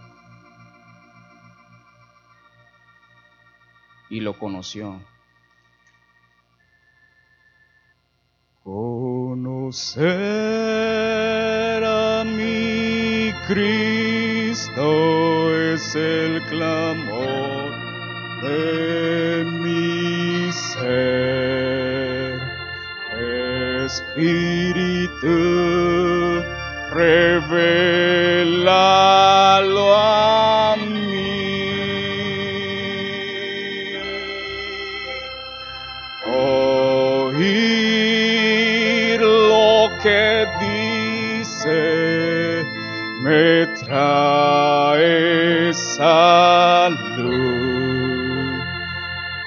Y lo conoció. Conocer a mi Cristo es el clamor de mi ser. Espíritu, revelalo salud.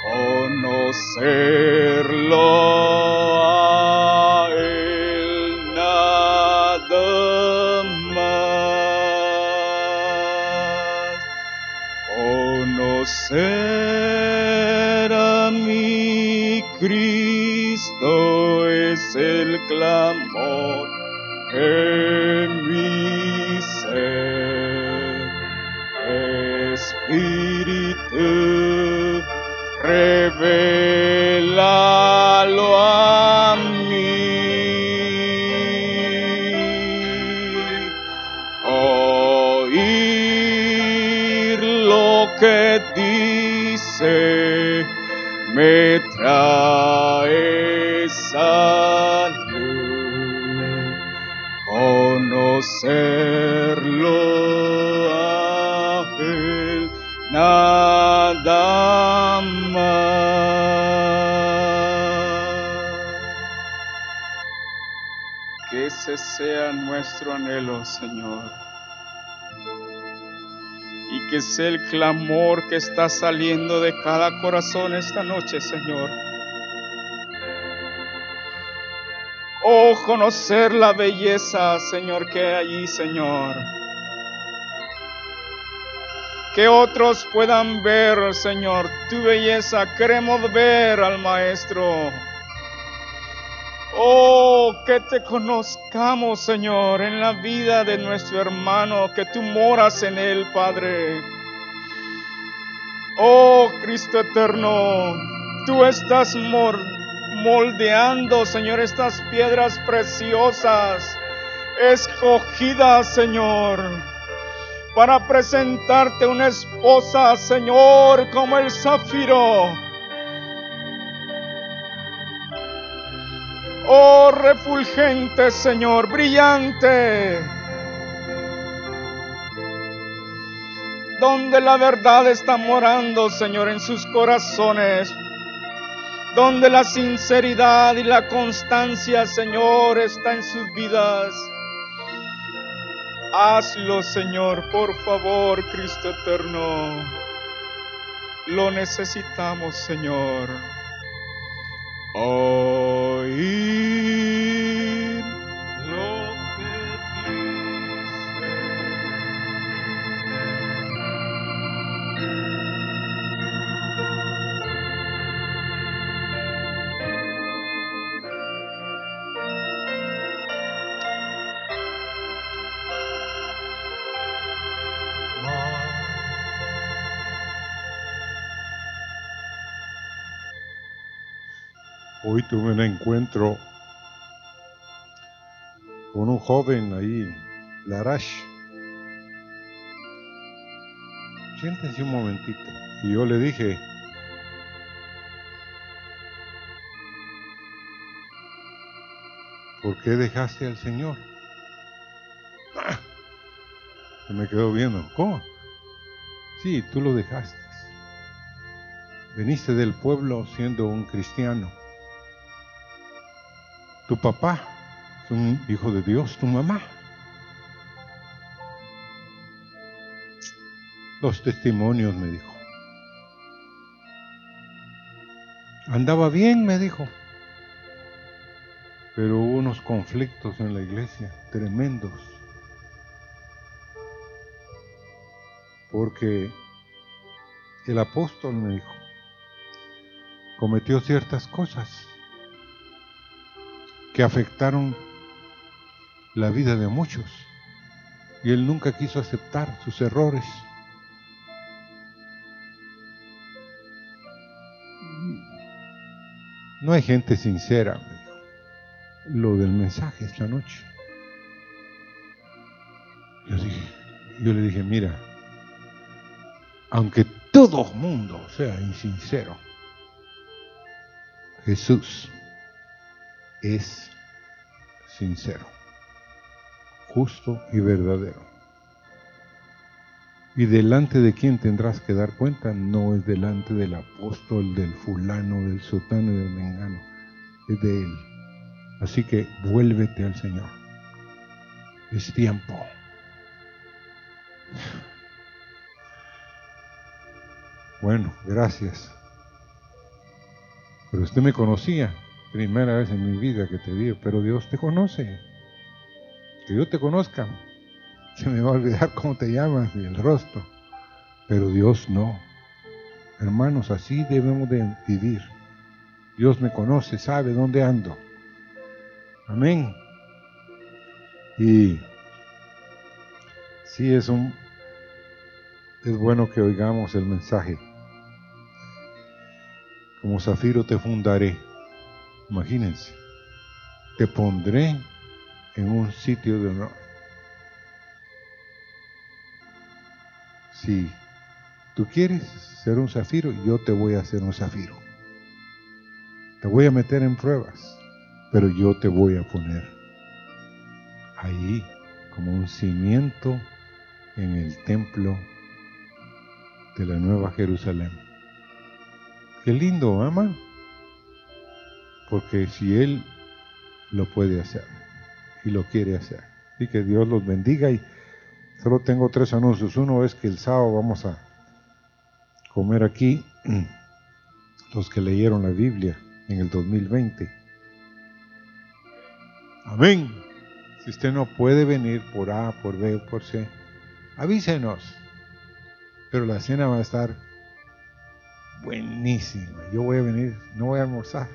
Conocerlo a él nada más. Conocer a mi Cristo es el clamor en revélalo a mí. Oír lo que dice me trae sea nuestro anhelo, Señor. Y que sea el clamor que está saliendo de cada corazón esta noche, Señor. Oh, conocer la belleza, Señor, que hay allí, Señor. Que otros puedan ver, Señor, tu belleza. Queremos ver al Maestro. Oh, que te conozcamos, Señor, en la vida de nuestro hermano, que tú moras en él, Padre. Oh, Cristo eterno, tú estás moldeando, Señor, estas piedras preciosas, escogidas, Señor, para presentarte una esposa, Señor, como el zafiro. Oh, refulgente, Señor, brillante. Donde la verdad está morando, Señor, en sus corazones. Donde la sinceridad y la constancia, Señor, está en sus vidas. Hazlo, Señor, por favor, Cristo eterno. Lo necesitamos, Señor. Oír tuve un encuentro con un joven ahí, Larash. Siéntense un momentito. Y yo le dije, ¿por qué dejaste al Señor? Ah, Se me quedó viendo, ¿cómo? Sí, tú lo dejaste. Veniste del pueblo siendo un cristiano. Tu papá es un hijo de Dios, tu mamá. Los testimonios, me dijo. Andaba bien, me dijo. Pero hubo unos conflictos en la iglesia tremendos. Porque el apóstol me dijo, cometió ciertas cosas que afectaron la vida de muchos. Y él nunca quiso aceptar sus errores. No hay gente sincera. Lo del mensaje esta noche. Yo, dije, yo le dije, mira, aunque todo mundo sea insincero, Jesús es sincero, justo y verdadero. Y delante de quien tendrás que dar cuenta no es delante del apóstol, del fulano, del sotano y del mengano, es de él. Así que vuélvete al Señor. Es tiempo. Bueno, gracias. Pero usted me conocía, primera vez en mi vida que te vi, pero Dios te conoce. Que yo te conozca, se me va a olvidar cómo te llamas y el rostro, pero Dios no. Hermanos, así debemos de vivir. Dios me conoce, sabe dónde ando. Amén. Y sí es un es bueno que oigamos el mensaje. Como zafiro te fundaré. Imagínense. Te pondré en un sitio de honor. Si tú quieres ser un zafiro, yo te voy a hacer un zafiro. Te voy a meter en pruebas, pero yo te voy a poner ahí como un cimiento en el templo de la Nueva Jerusalén. Qué lindo, ama. Porque si Él lo puede hacer y lo quiere hacer. Y que Dios los bendiga. Y solo tengo tres anuncios. Uno es que el sábado vamos a comer aquí los que leyeron la Biblia en el 2020. Amén. Si usted no puede venir por A, por B o por C, avísenos. Pero la cena va a estar buenísima. Yo voy a venir, no voy a almorzar.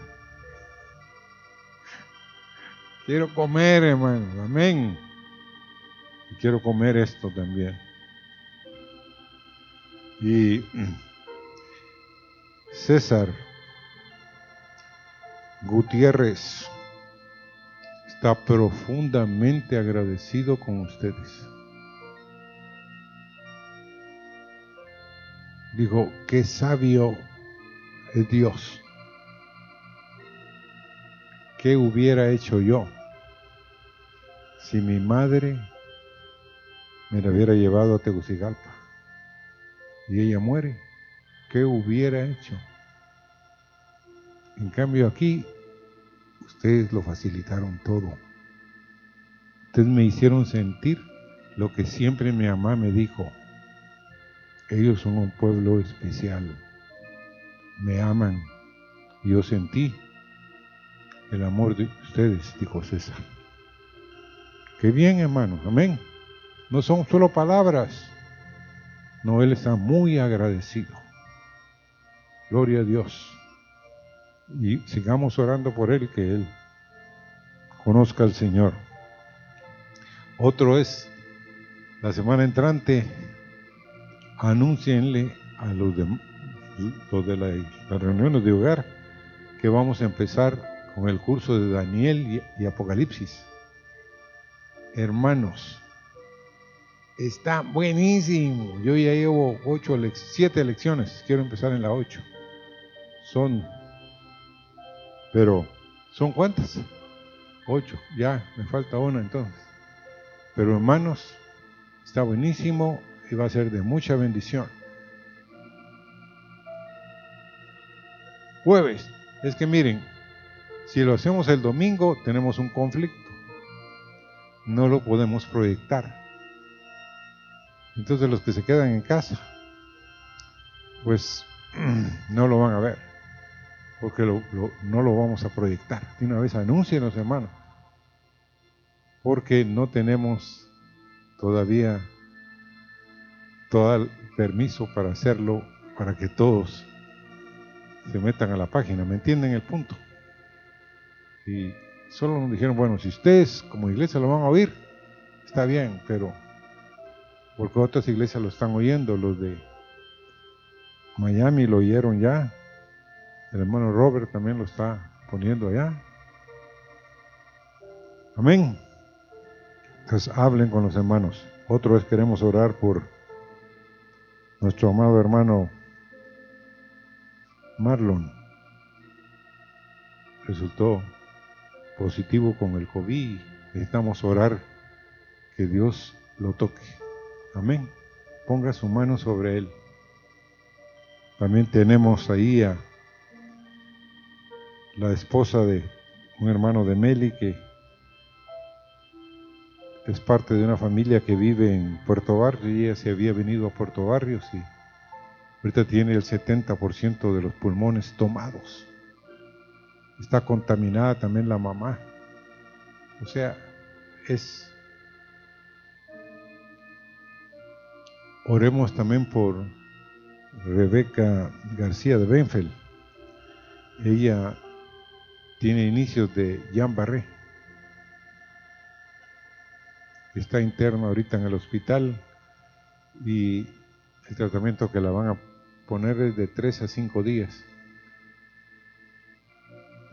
Quiero comer, hermano. Amén. Y quiero comer esto también. Y César Gutiérrez está profundamente agradecido con ustedes. Dijo, qué sabio es Dios. ¿Qué hubiera hecho yo si mi madre me la hubiera llevado a Tegucigalpa y ella muere? ¿Qué hubiera hecho? En cambio aquí, ustedes lo facilitaron todo. Ustedes me hicieron sentir lo que siempre mi mamá me dijo. Ellos son un pueblo especial. Me aman. Yo sentí el amor de ustedes, dijo César. Qué bien, hermano. Amén. No son solo palabras. No, Él está muy agradecido. Gloria a Dios. Y sigamos orando por Él, que Él conozca al Señor. Otro es, la semana entrante, anúncienle a los de, los de las reuniones de hogar que vamos a empezar con el curso de Daniel y, Apocalipsis. Hermanos, está buenísimo. Yo ya llevo ocho, siete lecciones. Quiero empezar en la ocho. Son, pero, ¿son cuántas? Ocho. Ya, me falta una entonces. Pero hermanos, está buenísimo y va a ser de mucha bendición. Jueves, es que miren, si lo hacemos el domingo tenemos un conflicto. No lo podemos proyectar. Entonces los que se quedan en casa, pues no lo van a ver, porque no lo vamos a proyectar. De una vez los hermanos, porque no tenemos todavía todo el permiso para hacerlo, para que todos se metan a la página. ¿Me entienden el punto? Y solo nos dijeron, bueno, si ustedes como iglesia lo van a oír, está bien, pero porque otras iglesias lo están oyendo, los de Miami lo oyeron ya, el hermano Robert también lo está poniendo allá. Amén. Entonces hablen con los hermanos. Otra vez queremos orar por nuestro amado hermano Marlon resultó positivo con el COVID. Necesitamos orar que Dios lo toque. Amén. Ponga su mano sobre él. También tenemos ahí a la esposa de un hermano de Meli que es parte de una familia que vive en Puerto Barrio y ella se había venido a Puerto Barrios y Ahorita tiene el 70% de los pulmones tomados. Está contaminada también la mamá. O sea, es... Oremos también por Rebeca García de Benfeld. Ella tiene inicios de Jean Barré. Está interna ahorita en el hospital y el tratamiento que la van a poner es de 3 a 5 días.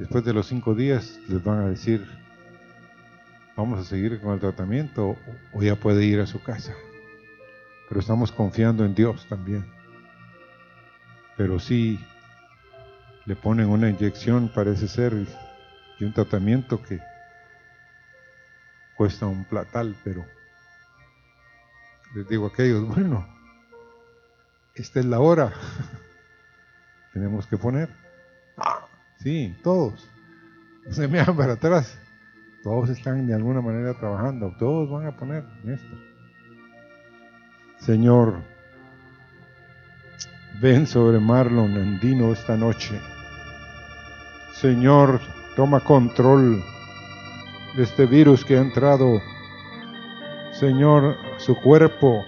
Después de los 5 días les van a decir, vamos a seguir con el tratamiento o ya puede ir a su casa. Pero estamos confiando en Dios también. Pero sí le ponen una inyección, parece ser, y un tratamiento que cuesta un platal, pero les digo a aquellos, bueno, esta es la hora, tenemos que poner. Sí, todos. No se me para atrás. Todos están de alguna manera trabajando. Todos van a poner en esto. Señor, ven sobre Marlon Andino esta noche. Señor, toma control de este virus que ha entrado. Señor, su cuerpo.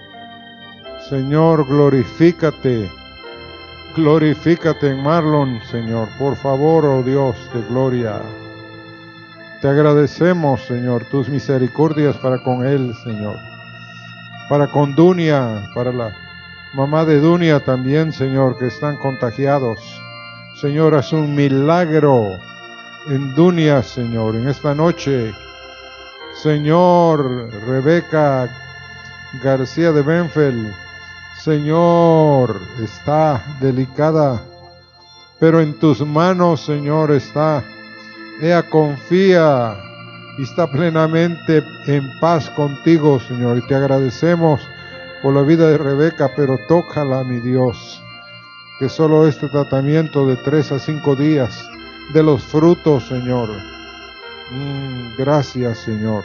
Señor, glorifícate. Glorifícate en Marlon, Señor. Por favor, oh Dios de gloria. Te agradecemos, Señor, tus misericordias para con él, Señor. Para con Dunia, para la mamá de Dunia también, Señor, que están contagiados. Señor, haz un milagro en Dunia, Señor, en esta noche. Señor, Rebeca García de Benfeld, Señor, está delicada, pero en tus manos, Señor, está. Ella confía y está plenamente en paz contigo, Señor. Y te agradecemos por la vida de Rebeca, pero tócala, mi Dios que solo este tratamiento de tres a cinco días de los frutos, Señor. Mm, gracias, Señor.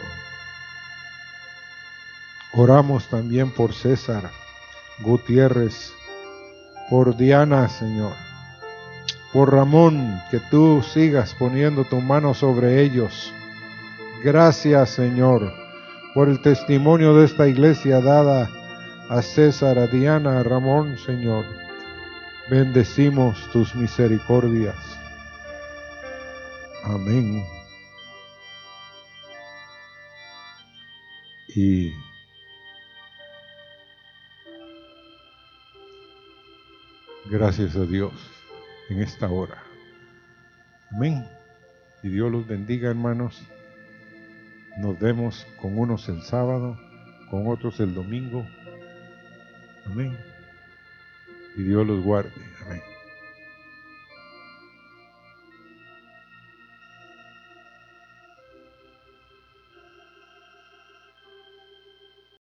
Oramos también por César Gutiérrez, por Diana, Señor, por Ramón, que tú sigas poniendo tu mano sobre ellos. Gracias, Señor, por el testimonio de esta iglesia dada a César, a Diana, a Ramón, Señor. Bendecimos tus misericordias. Amén. Y gracias a Dios en esta hora. Amén. Y Dios los bendiga, hermanos. Nos vemos con unos el sábado, con otros el domingo. Amén y Dios los guarde. Amén.